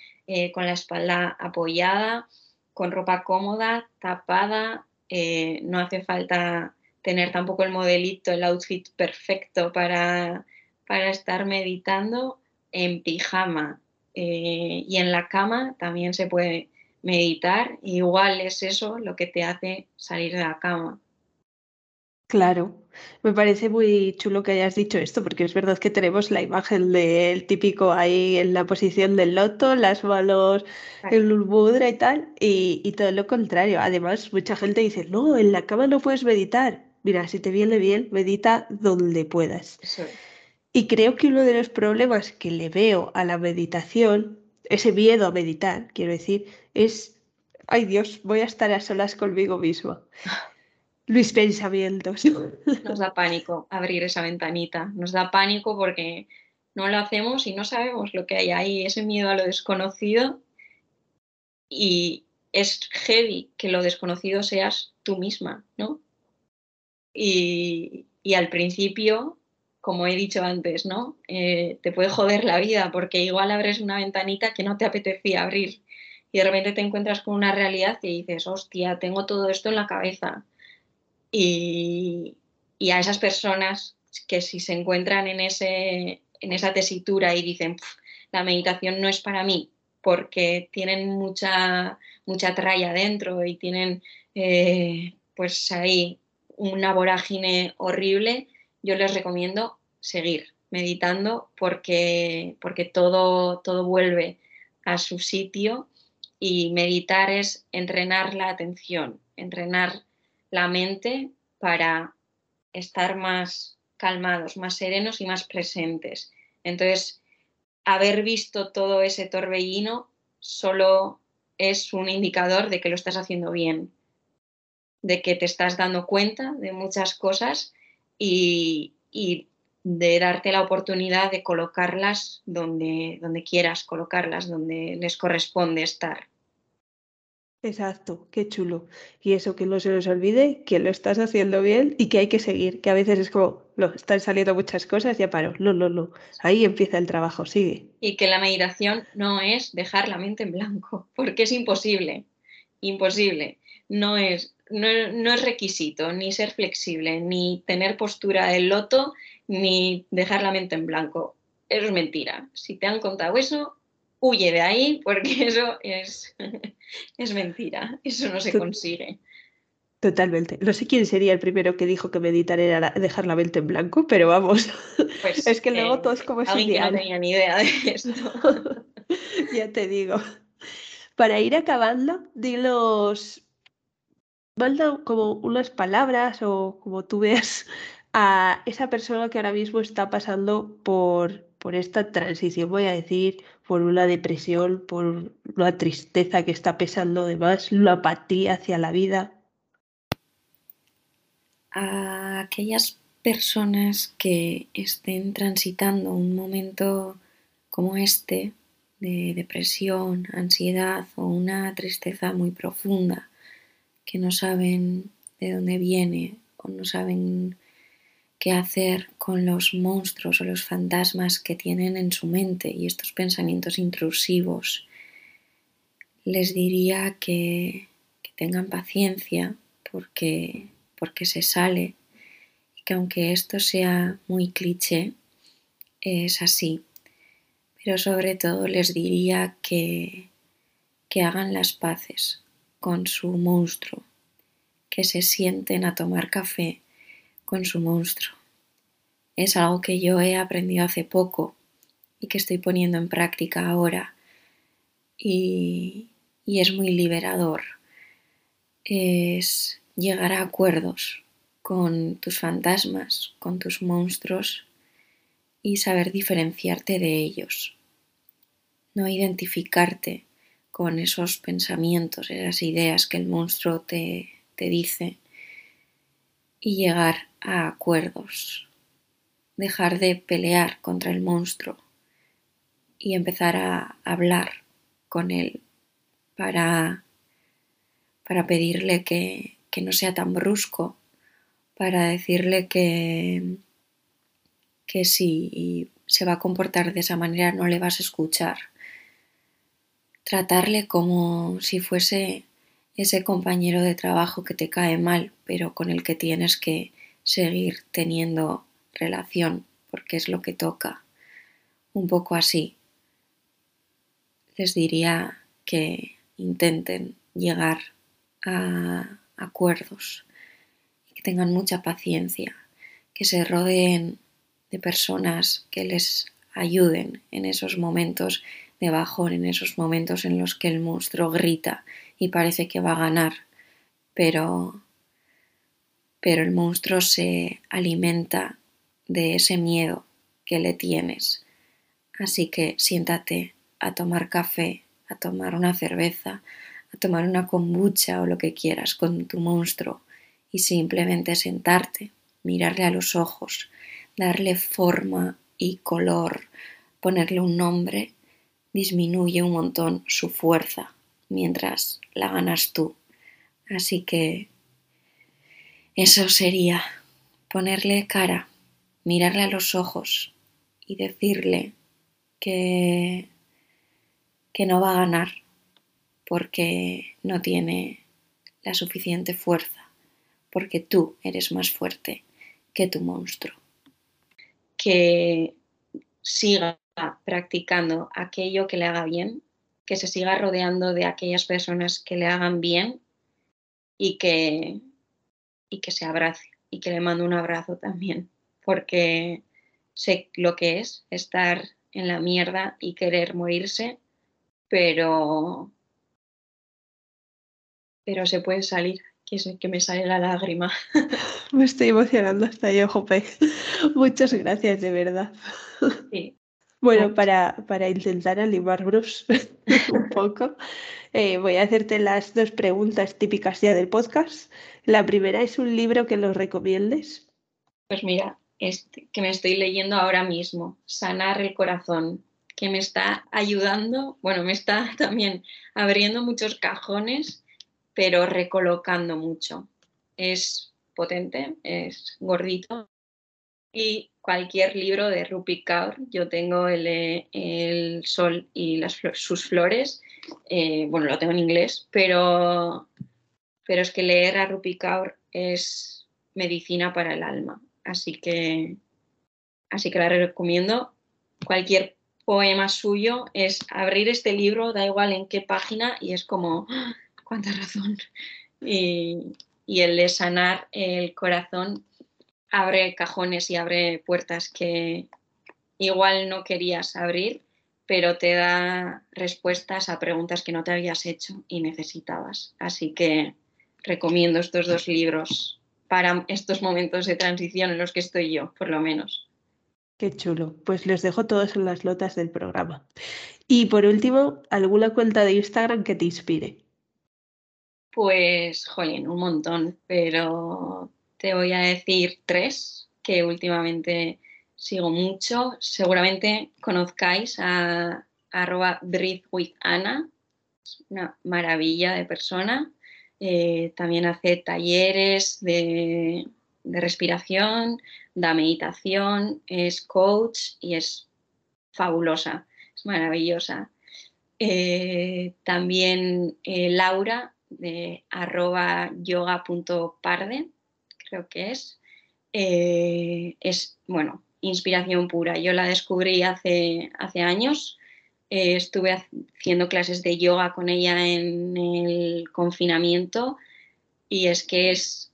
con la espalda apoyada, con ropa cómoda, tapada, no hace falta tener tampoco el modelito, el outfit perfecto para, para estar meditando en pijama, eh, y en la cama también se puede meditar. Igual es eso lo que te hace salir de la cama. Claro, me parece muy chulo que hayas dicho esto, porque es verdad que tenemos la imagen del típico ahí en la posición del loto, las manos en el y tal, y, todo lo contrario. Además, mucha gente dice, no, en la cama no puedes meditar. Mira, si te viene bien, medita donde puedas. Y creo que uno de los problemas que le veo a la meditación, ese miedo a meditar, quiero decir, es, ay Dios, voy a estar a solas conmigo mismo. Mis pensamientos. Nos da pánico abrir esa ventanita, nos da pánico porque no lo hacemos y no sabemos lo que hay ahí, ese miedo a lo desconocido y es heavy que lo desconocido seas tú misma, ¿no? Y, y al principio como he dicho antes, ¿no? Eh, te puede joder la vida porque igual abres una ventanita que no te apetecía abrir y de repente te encuentras con una realidad y dices, hostia, tengo todo esto en la cabeza. Y, a esas personas que si se encuentran en, ese, en esa tesitura y dicen, la meditación no es para mí porque tienen mucha, mucha tralla dentro y tienen eh, pues ahí una vorágine horrible, yo les recomiendo seguir meditando porque, porque todo, todo vuelve a su sitio y meditar es entrenar la atención, entrenar la mente para estar más calmados, más serenos y más presentes. Entonces, haber visto todo ese torbellino solo es un indicador de que lo estás haciendo bien, de que te estás dando cuenta de muchas cosas y, de darte la oportunidad de colocarlas donde, donde quieras colocarlas, donde les corresponde estar. Exacto, qué chulo. Y eso que no se nos olvide, que lo estás haciendo bien y que hay que seguir, que a veces es como, lo están saliendo muchas cosas, ya paro. No, no, no. Ahí empieza el trabajo, sigue. Y que la meditación no es dejar la mente en blanco, porque es imposible. Imposible. No es no, es requisito ni ser flexible, ni tener postura de loto, ni dejar la mente en blanco. Eso es mentira. Si te han contado eso, huye de ahí porque eso es, es mentira. Eso no se consigue. Totalmente. No sé quién sería el primero que dijo que meditar era dejar la mente en blanco, pero vamos. Pues, es que luego todo es como es no tenía ni idea de esto. ya te digo. Para ir acabando, di los manda como unas palabras o como tú veas a esa persona que ahora mismo está pasando por, por esta transición, voy a decir, por una depresión, por una tristeza que está pesando de más, la apatía hacia la vida. A aquellas personas que estén transitando un momento como este de depresión, ansiedad o una tristeza muy profunda que no saben de dónde viene o no saben qué hacer con los monstruos o los fantasmas que tienen en su mente y estos pensamientos intrusivos, les diría que, tengan paciencia porque, porque se sale y que aunque esto sea muy cliché, es así. Pero sobre todo les diría que, que hagan las paces con su monstruo, que se sienten a tomar café con su monstruo. Es algo que yo he aprendido hace poco y que estoy poniendo en práctica ahora y, y es muy liberador. Es llegar a acuerdos con tus fantasmas, con tus monstruos y saber diferenciarte de ellos. No identificarte con esos pensamientos, esas ideas que el monstruo te, te dice y llegar a acuerdos. Dejar de pelear contra el monstruo y empezar a hablar con él para, para pedirle que, que no sea tan brusco, para decirle que, que si se va a comportar de esa manera no le vas a escuchar. Tratarle como si fuese ese compañero de trabajo que te cae mal, pero con el que tienes que seguir teniendo relación, porque es lo que toca. Un poco así. Les diría que intenten llegar a acuerdos que tengan mucha paciencia, que se rodeen de personas que les ayuden en esos momentos de bajón, en esos momentos en los que el monstruo grita y parece que va a ganar, pero pero el monstruo se alimenta de ese miedo que le tienes. Así que siéntate a tomar café, a tomar una cerveza, a tomar una kombucha o lo que quieras con tu monstruo y simplemente sentarte, mirarle a los ojos, darle forma y color, ponerle un nombre, disminuye un montón su fuerza mientras la ganas tú. Así que eso sería ponerle cara, mirarle a los ojos y decirle que, que no va a ganar porque no tiene la suficiente fuerza, porque tú eres más fuerte que tu monstruo que siga practicando aquello que le haga bien, que se siga rodeando de aquellas personas que le hagan bien y que, y que se abrace y que le mando un abrazo también, porque sé lo que es estar en la mierda y querer morirse, pero, pero se puede salir que, me sale la lágrima. Me estoy emocionando hasta yo, Jope. Muchas gracias, de verdad. Bueno, para, para intentar animarnos un poco, eh, voy a hacerte las dos preguntas típicas ya del podcast. La primera es un libro que los recomiendes. Pues mira, este que me estoy leyendo ahora mismo, Sanar el Corazón, que me está ayudando, bueno, me está también abriendo muchos cajones pero recolocando mucho. Es potente, es gordito. Y cualquier libro de Rupi Kaur, yo tengo el, el Sol y las, sus flores, eh, bueno, lo tengo en inglés, pero, pero es que leer a Rupi Kaur es medicina para el alma. Así que, así que la recomiendo. Cualquier poema suyo es abrir este libro, da igual en qué página, y es como cuánta razón. Y, el de sanar el corazón abre cajones y abre puertas que igual no querías abrir, pero te da respuestas a preguntas que no te habías hecho y necesitabas. Así que recomiendo estos dos libros para estos momentos de transición en los que estoy yo, por lo menos. Qué chulo. Pues los dejo todos en las notas del programa. Y por último, ¿alguna cuenta de Instagram que te inspire? Pues, jolín, un montón, pero te voy a decir tres. que últimamente sigo mucho. Seguramente conozcáis a arroba breathe with una maravilla de persona. Eh, también hace talleres de, respiración, de meditación, es coach y es fabulosa, es maravillosa. Eh, también eh, Laura de arroba yoga.parde, creo que es. es, bueno, inspiración pura. Yo la descubrí hace, hace años eh, estuve haciendo clases de yoga con ella en el confinamiento y es que es,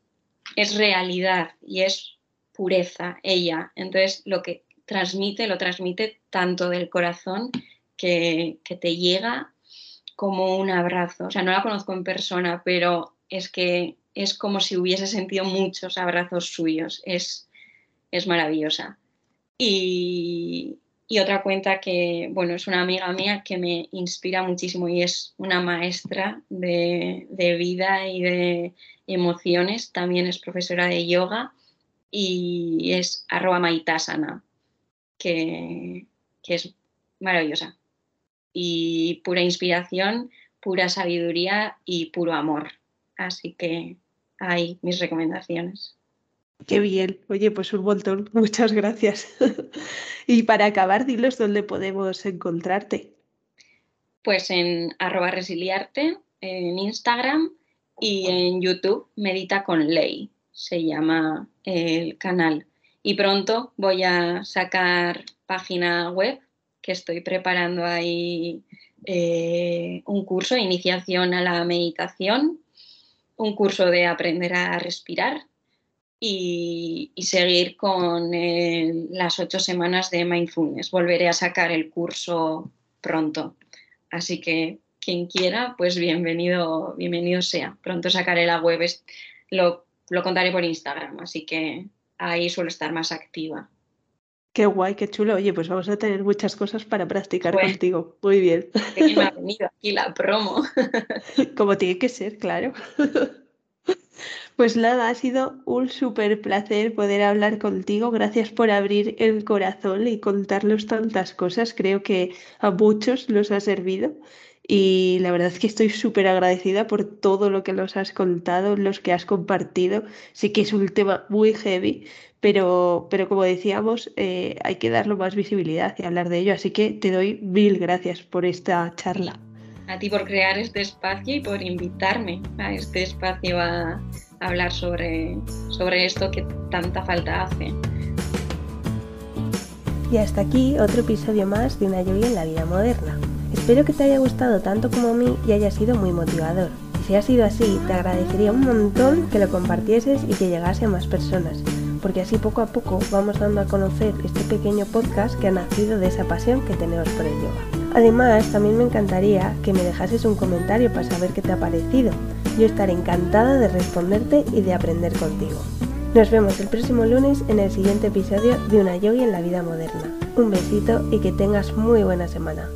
es realidad y es pureza ella. Entonces lo que transmite, lo transmite tanto del corazón que, que te llega como un abrazo. O sea, no la conozco en persona, pero es que es como si hubiese sentido muchos abrazos suyos. Es, es maravillosa. Y, y otra cuenta que, bueno, es una amiga mía que me inspira muchísimo y es una maestra de, vida y de emociones. También es profesora de yoga y es arroba maitasana, que, que es maravillosa. Y pura inspiración, pura sabiduría y puro amor. Así que hay mis recomendaciones. Qué bien. Oye, pues un montón. Muchas gracias. y para acabar, dilos dónde podemos encontrarte. Pues en arroba resiliarte, en Instagram y en YouTube, Medita con Ley, se llama el canal. Y pronto voy a sacar página web, que estoy preparando ahí eh, un curso de iniciación a la meditación, un curso de aprender a respirar y, seguir con eh, las ocho semanas de mindfulness. Volveré a sacar el curso pronto. Así que quien quiera, pues bienvenido, bienvenido sea. Pronto sacaré la web, lo, lo contaré por Instagram, así que ahí suelo estar más activa. Qué guay, qué chulo. Oye, pues vamos a tener muchas cosas para practicar contigo. Muy bien. me ha venido aquí la promo. Como tiene que ser, claro. Pues nada, ha sido un súper placer poder hablar contigo. Gracias por abrir el corazón y contarnos tantas cosas. Creo que a muchos los ha servido. Y la verdad es que estoy súper agradecida por todo lo que nos has contado, los que has compartido. Sí que es un tema muy heavy, pero, pero como decíamos, eh, hay que darlo más visibilidad y hablar de ello. Así que te doy mil gracias por esta charla. A ti por crear este espacio y por invitarme a este espacio a hablar sobre, sobre esto que tanta falta hace. Y hasta aquí otro episodio más de Una lluvia en la vida moderna. Espero que te haya gustado tanto como a mí y haya sido muy motivador. Y si ha sido así, te agradecería un montón que lo compartieses y que llegase a más personas, porque así poco a poco vamos dando a conocer este pequeño podcast que ha nacido de esa pasión que tenemos por el yoga. Además, también me encantaría que me dejases un comentario para saber qué te ha parecido yo estaré encantada de responderte y de aprender contigo. Nos vemos el próximo lunes en el siguiente episodio de Una Yogi en la vida moderna. Un besito y que tengas muy buena semana.